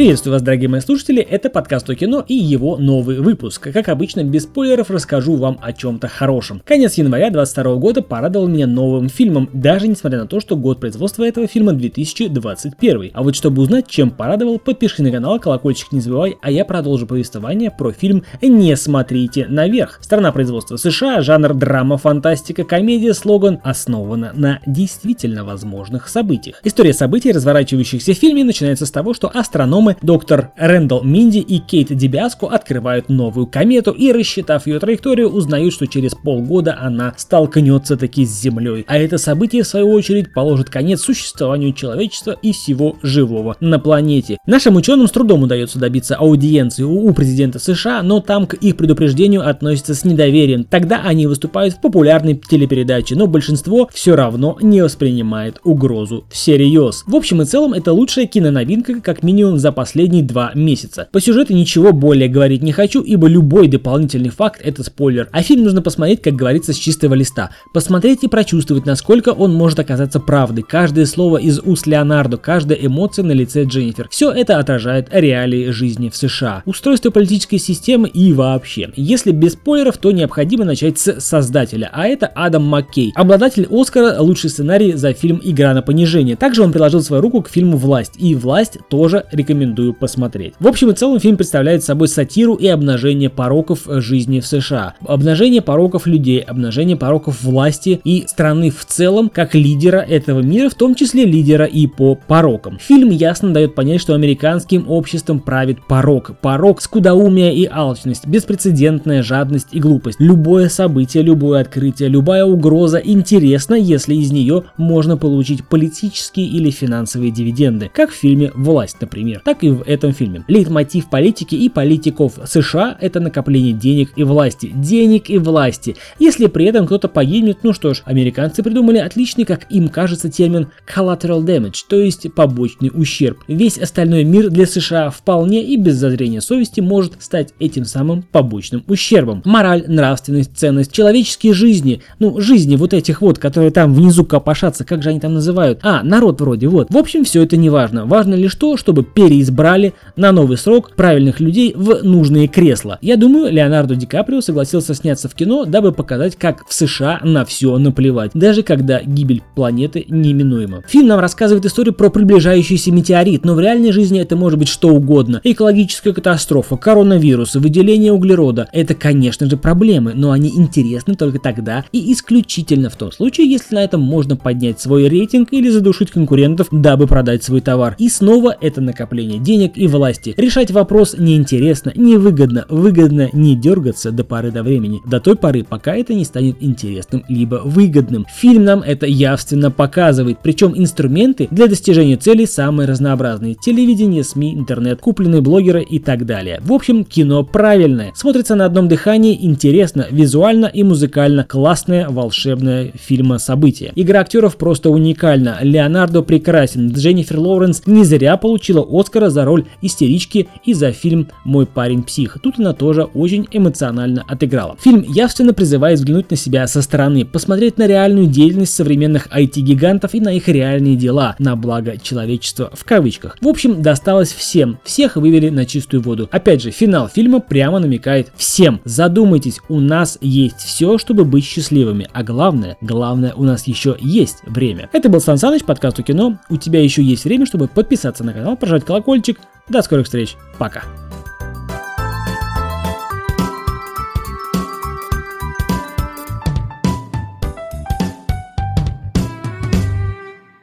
Приветствую вас, дорогие мои слушатели, это подкаст о кино и его новый выпуск. Как обычно, без спойлеров расскажу вам о чем-то хорошем. Конец января 22 года порадовал меня новым фильмом, даже несмотря на то, что год производства этого фильма 2021. А вот чтобы узнать, чем порадовал, подпишись на канал, колокольчик не забывай, а я продолжу повествование про фильм «Не смотрите наверх». Страна производства США, жанр драма, фантастика, комедия, слоган основана на действительно возможных событиях. История событий, разворачивающихся в фильме, начинается с того, что астроном астрономы доктор Рэндалл Минди и Кейт Дебиаско открывают новую комету и, рассчитав ее траекторию, узнают, что через полгода она столкнется таки с Землей. А это событие, в свою очередь, положит конец существованию человечества и всего живого на планете. Нашим ученым с трудом удается добиться аудиенции у президента США, но там к их предупреждению относятся с недоверием. Тогда они выступают в популярной телепередаче, но большинство все равно не воспринимает угрозу всерьез. В общем и целом, это лучшая киноновинка, как минимум за последние два месяца. По сюжету ничего более говорить не хочу, ибо любой дополнительный факт это спойлер. А фильм нужно посмотреть, как говорится, с чистого листа. Посмотреть и прочувствовать, насколько он может оказаться правдой. Каждое слово из уст Леонардо, каждая эмоция на лице Дженнифер. Все это отражает реалии жизни в США. Устройство политической системы и вообще. Если без спойлеров, то необходимо начать с создателя, а это Адам Маккей, обладатель Оскара лучший сценарий за фильм «Игра на понижение». Также он приложил свою руку к фильму «Власть», и «Власть» тоже рекомендую рекомендую посмотреть. В общем и целом фильм представляет собой сатиру и обнажение пороков жизни в США. Обнажение пороков людей, обнажение пороков власти и страны в целом, как лидера этого мира, в том числе лидера и по порокам. Фильм ясно дает понять, что американским обществом правит порок. Порок, скудоумие и алчность, беспрецедентная жадность и глупость. Любое событие, любое открытие, любая угроза интересна, если из нее можно получить политические или финансовые дивиденды, как в фильме «Власть», например так и в этом фильме. Лейтмотив политики и политиков США – это накопление денег и власти. Денег и власти. Если при этом кто-то погибнет, ну что ж, американцы придумали отличный, как им кажется, термин collateral damage, то есть побочный ущерб. Весь остальной мир для США вполне и без зазрения совести может стать этим самым побочным ущербом. Мораль, нравственность, ценность, человеческие жизни, ну жизни вот этих вот, которые там внизу копошатся, как же они там называют? А, народ вроде, вот. В общем, все это не важно. Важно лишь то, чтобы пере избрали на новый срок правильных людей в нужные кресла. Я думаю, Леонардо Ди Каприо согласился сняться в кино, дабы показать, как в США на все наплевать, даже когда гибель планеты неминуема. Фильм нам рассказывает историю про приближающийся метеорит, но в реальной жизни это может быть что угодно. Экологическая катастрофа, коронавирус, выделение углерода. Это, конечно же, проблемы, но они интересны только тогда и исключительно в том случае, если на этом можно поднять свой рейтинг или задушить конкурентов, дабы продать свой товар. И снова это накопление накопления денег и власти. Решать вопрос неинтересно, невыгодно, выгодно не дергаться до поры до времени, до той поры, пока это не станет интересным либо выгодным. Фильм нам это явственно показывает, причем инструменты для достижения целей самые разнообразные. Телевидение, СМИ, интернет, купленные блогеры и так далее. В общем, кино правильное. Смотрится на одном дыхании, интересно, визуально и музыкально. Классное, волшебное фильма событие. Игра актеров просто уникальна. Леонардо прекрасен. Дженнифер Лоуренс не зря получила Оскар Оскара за роль истерички и за фильм «Мой парень псих». Тут она тоже очень эмоционально отыграла. Фильм явственно призывает взглянуть на себя со стороны, посмотреть на реальную деятельность современных IT-гигантов и на их реальные дела на благо человечества в кавычках. В общем, досталось всем. Всех вывели на чистую воду. Опять же, финал фильма прямо намекает всем. Задумайтесь, у нас есть все, чтобы быть счастливыми. А главное, главное, у нас еще есть время. Это был Сан Саныч, подкаст о кино. У тебя еще есть время, чтобы подписаться на канал, прожать колокольчик колокольчик. До скорых встреч. Пока.